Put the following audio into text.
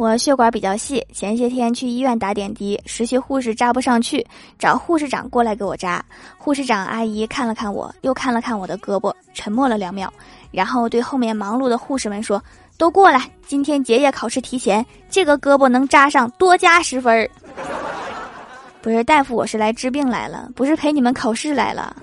我血管比较细前些天去医院打点滴实习护士扎不上去找护士长过来给我扎。护士长阿姨看了看我又看了看我的胳膊沉默了两秒。然后对后面忙碌的护士们说都过来今天结业考试提前这个胳膊能扎上多加十分儿。不是大夫我是来治病来了不是陪你们考试来了。